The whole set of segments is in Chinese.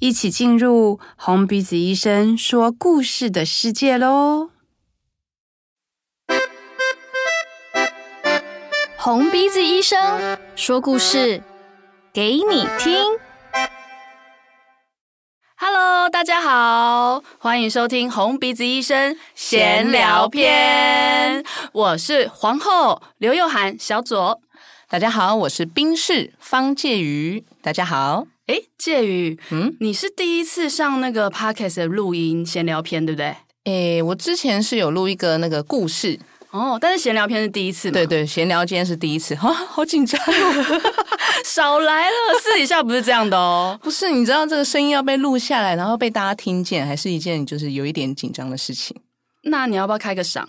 一起进入红鼻子医生说故事的世界喽！红鼻子医生说故事给你听。Hello，大家好，欢迎收听红鼻子医生闲聊篇。我是皇后刘又涵小左，大家好，我是宾士方介瑜，大家好。哎，介瑜，嗯，你是第一次上那个 podcast 的录音闲聊篇，对不对？哎，我之前是有录一个那个故事哦，但是闲聊篇是第一次。对对，闲聊今天是第一次，啊，好紧张哦！少来了，私底下不是这样的哦。不是，你知道这个声音要被录下来，然后被大家听见，还是一件就是有一点紧张的事情。那你要不要开个嗓？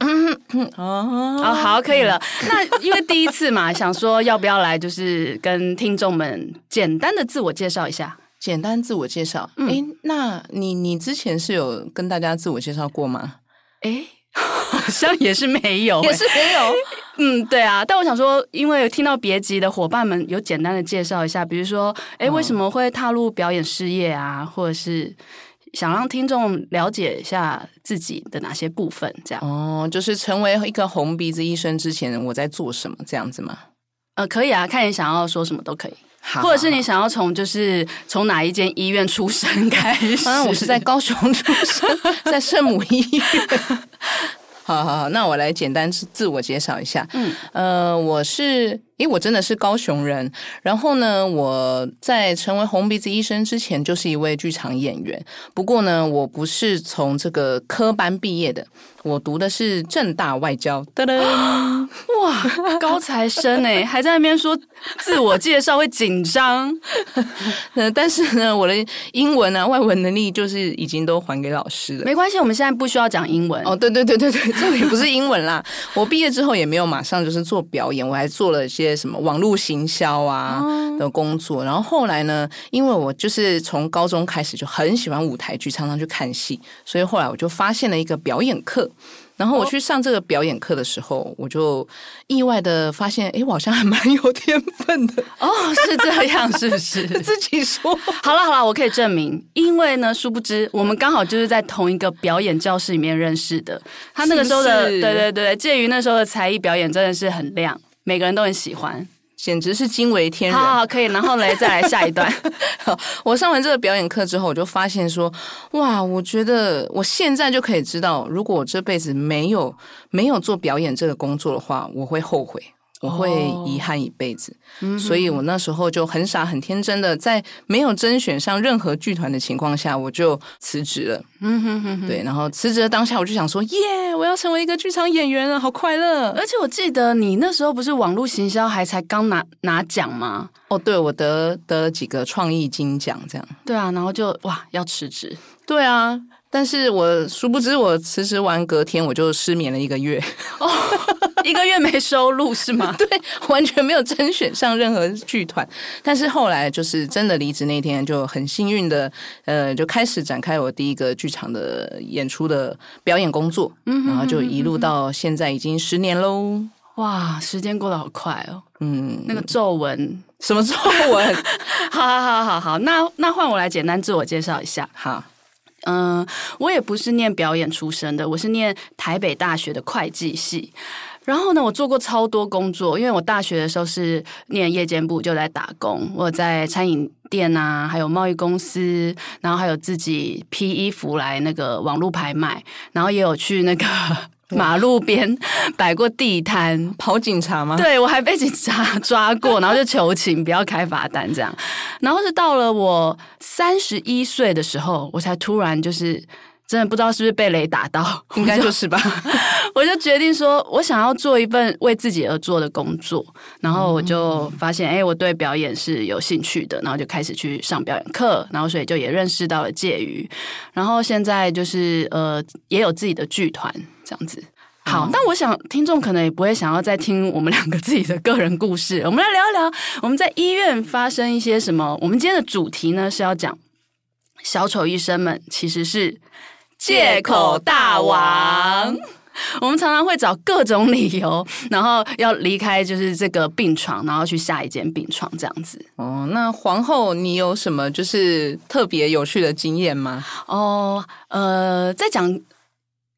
哦，哦，好，可以了。那因为第一次嘛，想说要不要来，就是跟听众们简单的自我介绍一下。简单自我介绍，哎、嗯，那你你之前是有跟大家自我介绍过吗？哎，好像也是没有，也是没有。嗯，对啊。但我想说，因为听到别集的伙伴们有简单的介绍一下，比如说，哎，为什么会踏入表演事业啊，或者是。想让听众了解一下自己的哪些部分，这样哦，就是成为一个红鼻子医生之前，我在做什么这样子吗？呃，可以啊，看你想要说什么都可以，好好好，或者是你想要从就是从哪一间医院出生开始？反正我是在高雄出生，在圣母医院。好好好，那我来简单自我介绍一下。嗯，呃，我是。因为我真的是高雄人，然后呢，我在成为红鼻子医生之前就是一位剧场演员。不过呢，我不是从这个科班毕业的，我读的是正大外交。噔噔，哇，高材生哎，还在那边说自我介绍会紧张。呃，但是呢，我的英文啊、外文能力就是已经都还给老师了。没关系，我们现在不需要讲英文。哦，对对对对对，这里不是英文啦。我毕业之后也没有马上就是做表演，我还做了一些。什么网络行销啊的工作，然后后来呢，因为我就是从高中开始就很喜欢舞台剧，常常去看戏，所以后来我就发现了一个表演课。然后我去上这个表演课的时候，我就意外的发现，哎，我好像还蛮有天分的。哦，是这样，是不是？自己说。好了好了，我可以证明，因为呢，殊不知我们刚好就是在同一个表演教室里面认识的。他那个时候的，是是对对对，介于那时候的才艺表演真的是很亮。每个人都很喜欢，简直是惊为天人。好，好，可以，然后来再来下一段。好，我上完这个表演课之后，我就发现说，哇，我觉得我现在就可以知道，如果我这辈子没有没有做表演这个工作的话，我会后悔。我会遗憾一辈子，哦，所以我那时候就很傻很天真的，在没有甄选上任何剧团的情况下，我就辞职了。嗯哼哼哼，对，然后辞职的当下，我就想说，耶，我要成为一个剧场演员了，好快乐！而且我记得你那时候不是网络行销还才刚拿拿奖吗？哦，对，我得得了几个创意金奖，这样。对啊，然后就哇，要辞职。对啊。但是我殊不知，我辞职完隔天我就失眠了一个月，哦，一个月没收入是吗？对，完全没有甄选上任何剧团。但是后来就是真的离职那天，就很幸运的，呃，就开始展开我第一个剧场的演出的表演工作，嗯，然后就一路到现在已经十年喽。哇，时间过得好快哦。嗯，那个皱纹，什么皱纹？好好好好好，那那换我来简单自我介绍一下，好。嗯，我也不是念表演出身的，我是念台北大学的会计系。然后呢，我做过超多工作，因为我大学的时候是念夜间部，就在打工。我在餐饮店啊，还有贸易公司，然后还有自己批衣服来那个网络拍卖，然后也有去那个。马路边摆过地摊，跑警察吗？对，我还被警察抓过，然后就求情，不要开罚单这样。然后是到了我三十一岁的时候，我才突然就是真的不知道是不是被雷打到，应该就是吧。我就决定说，我想要做一份为自己而做的工作，然后我就发现，哎、欸，我对表演是有兴趣的，然后就开始去上表演课，然后所以就也认识到了介于，然后现在就是呃，也有自己的剧团这样子。好，但我想听众可能也不会想要再听我们两个自己的个人故事，我们来聊一聊我们在医院发生一些什么。我们今天的主题呢是要讲小丑医生们其实是借口大王。我们常常会找各种理由，然后要离开就是这个病床，然后去下一间病床这样子。哦，那皇后你有什么就是特别有趣的经验吗？哦，呃，在讲。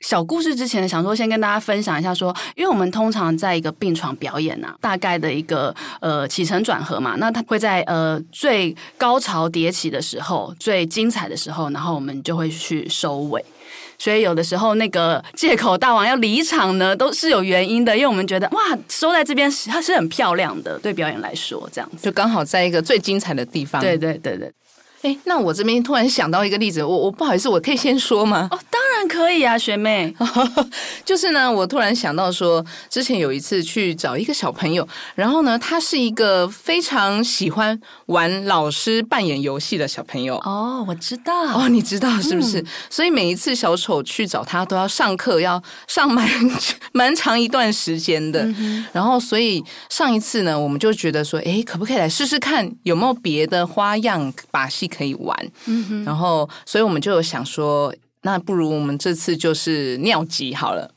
小故事之前呢，想说先跟大家分享一下说，说因为我们通常在一个病床表演呐、啊，大概的一个呃起承转合嘛，那它会在呃最高潮迭起的时候，最精彩的时候，然后我们就会去收尾。所以有的时候那个借口大王要离场呢，都是有原因的，因为我们觉得哇，收在这边它是很漂亮的，对表演来说这样子，就刚好在一个最精彩的地方。对对对对。哎，那我这边突然想到一个例子，我我不好意思，我可以先说吗？哦，当然可以啊，学妹。就是呢，我突然想到说，之前有一次去找一个小朋友，然后呢，他是一个非常喜欢玩老师扮演游戏的小朋友。哦，我知道。哦，你知道是不是？嗯、所以每一次小丑去找他，都要上课，要上蛮蛮长一段时间的。嗯、然后，所以上一次呢，我们就觉得说，哎，可不可以来试试看，有没有别的花样把戏？可以玩，嗯哼，然后，所以我们就有想说，那不如我们这次就是尿急好了。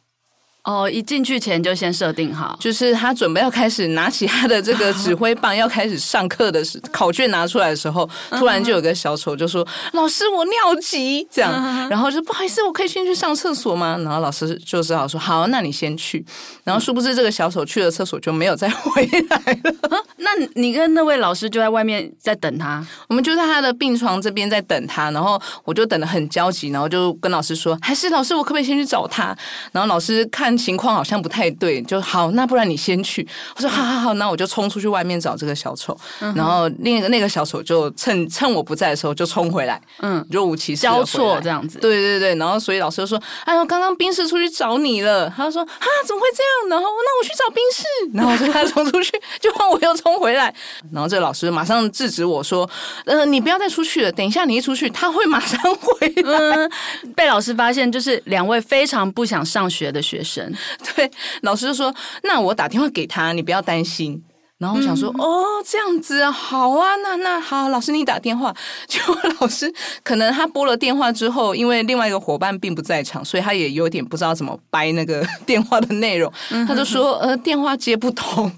哦，一进去前就先设定好，就是他准备要开始拿起他的这个指挥棒，要开始上课的时，考卷拿出来的时候，突然就有个小丑就说：“老师，我尿急。”这样，然后就不好意思，我可以先去上厕所吗？然后老师就只好说：“好，那你先去。”然后殊不知这个小丑去了厕所就没有再回来了。那你跟那位老师就在外面在等他，我们就在他的病床这边在等他，然后我就等的很焦急，然后就跟老师说：“还是老师，我可不可以先去找他？”然后老师看。情况好像不太对，就好，那不然你先去。我说好好好，那我就冲出去外面找这个小丑，嗯、然后另一个那个小丑就趁趁我不在的时候就冲回来，嗯，若无其事交错这样子。对对对，然后所以老师就说：“哎呦，刚刚宾士出去找你了。”他就说：“啊，怎么会这样？”然后那我去找宾士，然后我就他冲出去，就换我又冲回来，然后这个老师马上制止我说：“呃，你不要再出去了，等一下你一出去，他会马上回来。嗯”被老师发现，就是两位非常不想上学的学生。对，老师就说：“那我打电话给他，你不要担心。”然后我想说：“嗯、哦，这样子啊，好啊，那那好，老师你打电话。”结果老师可能他拨了电话之后，因为另外一个伙伴并不在场，所以他也有点不知道怎么掰那个 电话的内容。嗯、哼哼他就说：“呃，电话接不通。”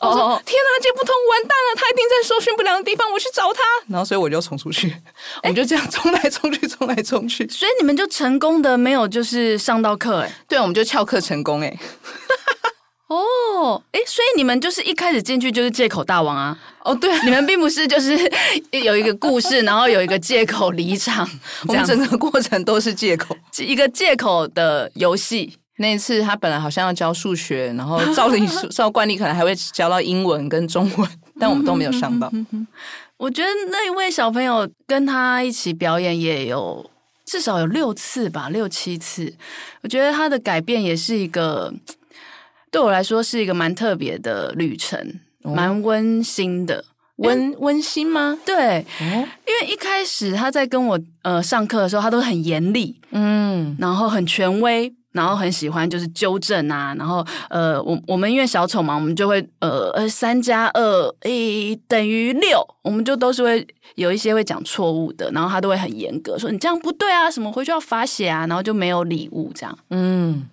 我说：“哦、天哪，接不通，完蛋了！他一定在搜寻不良的地方，我去找他。”然后所以我就冲出去，我们就这样冲来冲去，冲来冲去。所以你们就成功的没有就是上到课哎？对，我们就翘课成功哎。哦，哎，所以你们就是一开始进去就是借口大王啊？哦，对，你们并不是就是 有一个故事，然后有一个借口离场，我们整个过程都是借口，一个借口的游戏。那一次他本来好像要教数学，然后照理 照惯例可能还会教到英文跟中文，但我们都没有上到。我觉得那一位小朋友跟他一起表演也有至少有六次吧，六七次。我觉得他的改变也是一个。对我来说是一个蛮特别的旅程，蛮温馨的。温温馨吗？对，哦、因为一开始他在跟我呃上课的时候，他都很严厉，嗯，然后很权威，然后很喜欢就是纠正啊，然后呃，我我们因为小丑嘛，我们就会呃呃三加二诶等于六，我们就都是会有一些会讲错误的，然后他都会很严格说你这样不对啊，什么回去要罚写啊，然后就没有礼物这样，嗯。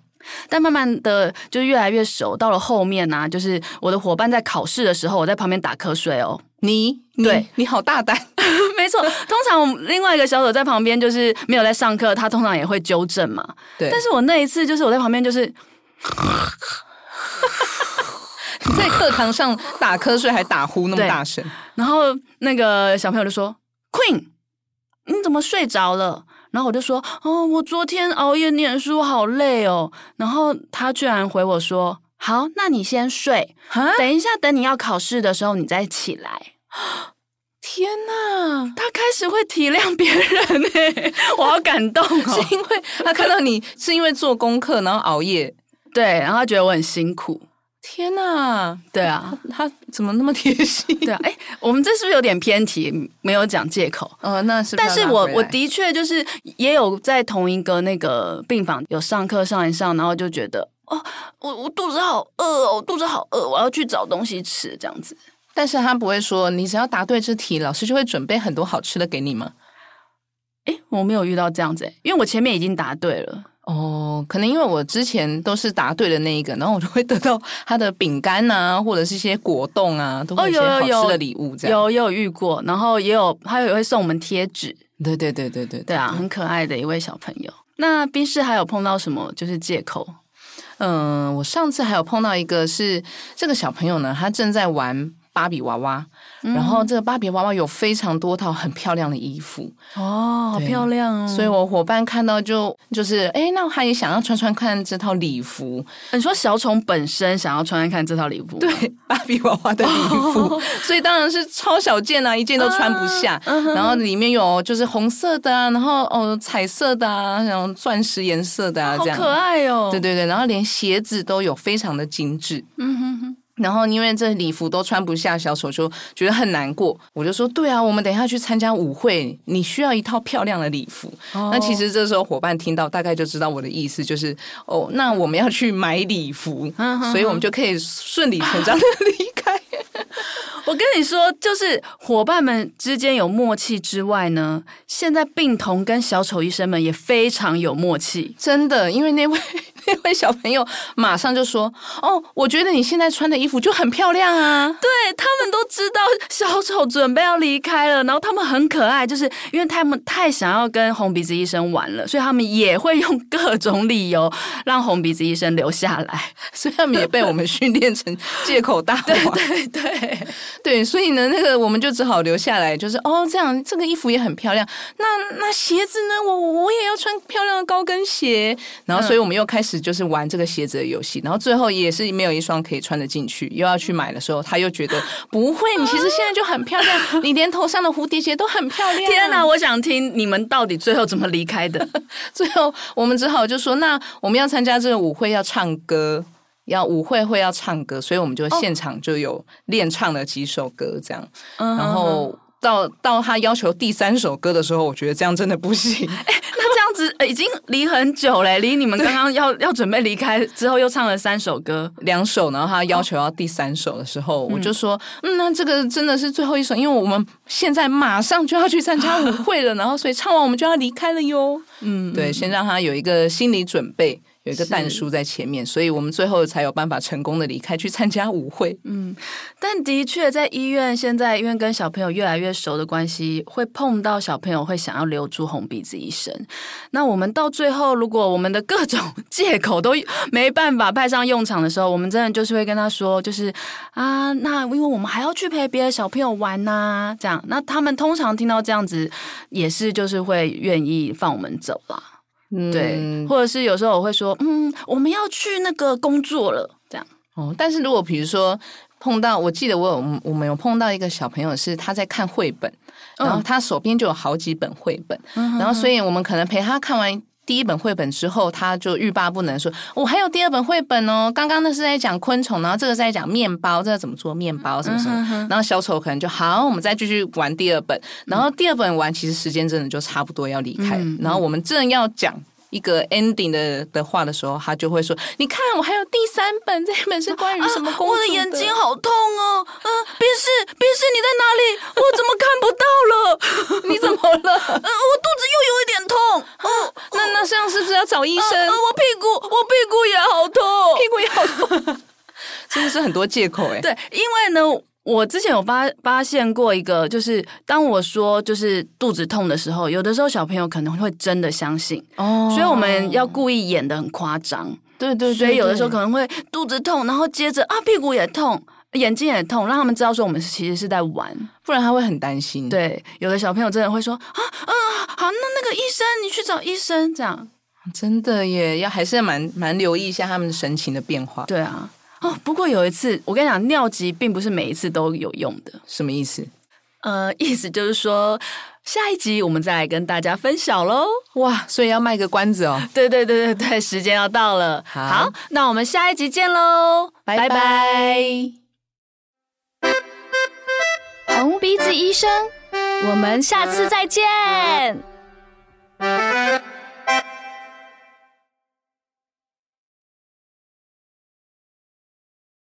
但慢慢的就越来越熟，到了后面呢、啊，就是我的伙伴在考试的时候，我在旁边打瞌睡哦。你，你对你好大胆，没错。通常我们另外一个小丑在旁边就是没有在上课，他通常也会纠正嘛。对。但是我那一次就是我在旁边就是，你在课堂上打瞌睡还打呼那么大声，然后那个小朋友就说：“Queen，你怎么睡着了？”然后我就说：“哦，我昨天熬夜念书，好累哦。”然后他居然回我说：“好，那你先睡，等一下等你要考试的时候，你再起来。”天哪，他开始会体谅别人呢，我好感动哦！是因为他看到你是因为做功课然后熬夜。对，然后他觉得我很辛苦。天呐，对啊，他怎么那么贴心？对啊，哎，我们这是不是有点偏题？没有讲借口。哦，那是。但是我我的确就是也有在同一个那个病房有上课上一上，然后就觉得哦，我我肚子好饿哦，我肚子好饿，我要去找东西吃这样子。但是他不会说，你只要答对这题，老师就会准备很多好吃的给你吗？哎，我没有遇到这样子，因为我前面已经答对了。哦，可能因为我之前都是答对的那一个，然后我就会得到他的饼干啊，或者是一些果冻啊，都会有一些好吃的礼物这样。有有，有，有遇过，然后也有他也会送我们贴纸。对对对对对对，对啊，很可爱的一位小朋友。那冰室还有碰到什么就是借口？嗯，我上次还有碰到一个是这个小朋友呢，他正在玩芭比娃娃。然后这个芭比娃娃有非常多套很漂亮的衣服哦，好漂亮哦！所以我伙伴看到就就是哎，那他也想要穿穿看这套礼服。你说小宠本身想要穿穿看这套礼服？对，芭比娃娃的礼服，哦、所以当然是超小件啊，一件都穿不下。啊嗯、然后里面有就是红色的啊，然后哦彩色的啊，然后钻石颜色的啊，这样好可爱哦！对对对，然后连鞋子都有非常的精致。嗯哼哼。然后因为这礼服都穿不下，小丑就觉得很难过。我就说：“对啊，我们等一下去参加舞会，你需要一套漂亮的礼服。哦”那其实这时候伙伴听到，大概就知道我的意思，就是哦，那我们要去买礼服，嗯、所以我们就可以顺理成章的离开。我跟你说，就是伙伴们之间有默契之外呢，现在病童跟小丑医生们也非常有默契，真的，因为那位。那位小朋友马上就说：“哦，我觉得你现在穿的衣服就很漂亮啊！”对，他们都知道小丑准备要离开了，然后他们很可爱，就是因为他们太想要跟红鼻子医生玩了，所以他们也会用各种理由让红鼻子医生留下来。所以他们也被我们训练成借口大王。对对对对，所以呢，那个我们就只好留下来，就是哦，这样这个衣服也很漂亮。那那鞋子呢？我我也要穿漂亮的高跟鞋。然后，所以我们又开始。就是玩这个鞋子的游戏，然后最后也是没有一双可以穿得进去，又要去买的时候，他又觉得不会，你其实现在就很漂亮，你连头上的蝴蝶结都很漂亮。天哪，我想听你们到底最后怎么离开的？最后我们只好就说，那我们要参加这个舞会，要唱歌，要舞会会要唱歌，所以我们就现场就有练唱了几首歌，这样，然后。到到他要求第三首歌的时候，我觉得这样真的不行。已经离很久嘞，离你们刚刚要 要准备离开之后，又唱了三首歌，两首，然后他要求要第三首的时候，哦、我就说，嗯，那这个真的是最后一首，因为我们现在马上就要去参加舞会了，然后所以唱完我们就要离开了哟。嗯，对，先让他有一个心理准备。有一个蛋叔在前面，所以我们最后才有办法成功的离开，去参加舞会。嗯，但的确在医院，现在因为跟小朋友越来越熟的关系，会碰到小朋友会想要留住红鼻子医生。那我们到最后，如果我们的各种借口都没办法派上用场的时候，我们真的就是会跟他说，就是啊，那因为我们还要去陪别的小朋友玩呐、啊，这样。那他们通常听到这样子，也是就是会愿意放我们走了。嗯，对，或者是有时候我会说，嗯，我们要去那个工作了，这样。哦，但是如果比如说碰到，我记得我有我们有碰到一个小朋友是他在看绘本，然后他手边就有好几本绘本，嗯，然后所以我们可能陪他看完。第一本绘本之后，他就欲罢不能说：“我、哦、还有第二本绘本哦。刚刚那是在讲昆虫，然后这个是在讲面包，这个怎么做面包什么什么。嗯、哼哼然后小丑可能就好，我们再继续玩第二本。然后第二本玩，其实时间真的就差不多要离开。嗯、然后我们正要讲。”一个 ending 的的话的时候，他就会说：“你看，我还有第三本，这本是关于什么公主的？”啊，我的眼睛好痛哦！嗯，宾士，宾士，你在哪里？我怎么看不到了？你怎么了？嗯，我肚子又有一点痛。哦，那那这样是不是要找医生？嗯，我屁股，我屁股也好痛，屁股也好痛，真的是很多借口哎。对，因为呢。我之前有发发现过一个，就是当我说就是肚子痛的时候，有的时候小朋友可能会真的相信哦，所以我们要故意演的很夸张，对对，对，所以有的时候可能会肚子痛，然后接着啊屁股也痛，眼睛也痛，让他们知道说我们其实是在玩，不然他会很担心。对，有的小朋友真的会说啊嗯、啊、好，那那个医生你去找医生这样，真的耶，要还是蛮蛮留意一下他们神情的变化。对啊。哦，不过有一次，我跟你讲，尿急并不是每一次都有用的。什么意思？呃，意思就是说，下一集我们再来跟大家分享喽。哇，所以要卖个关子哦。对对对对对，时间要到了。好，好，那我们下一集见喽，拜拜。红鼻子医生，我们下次再见。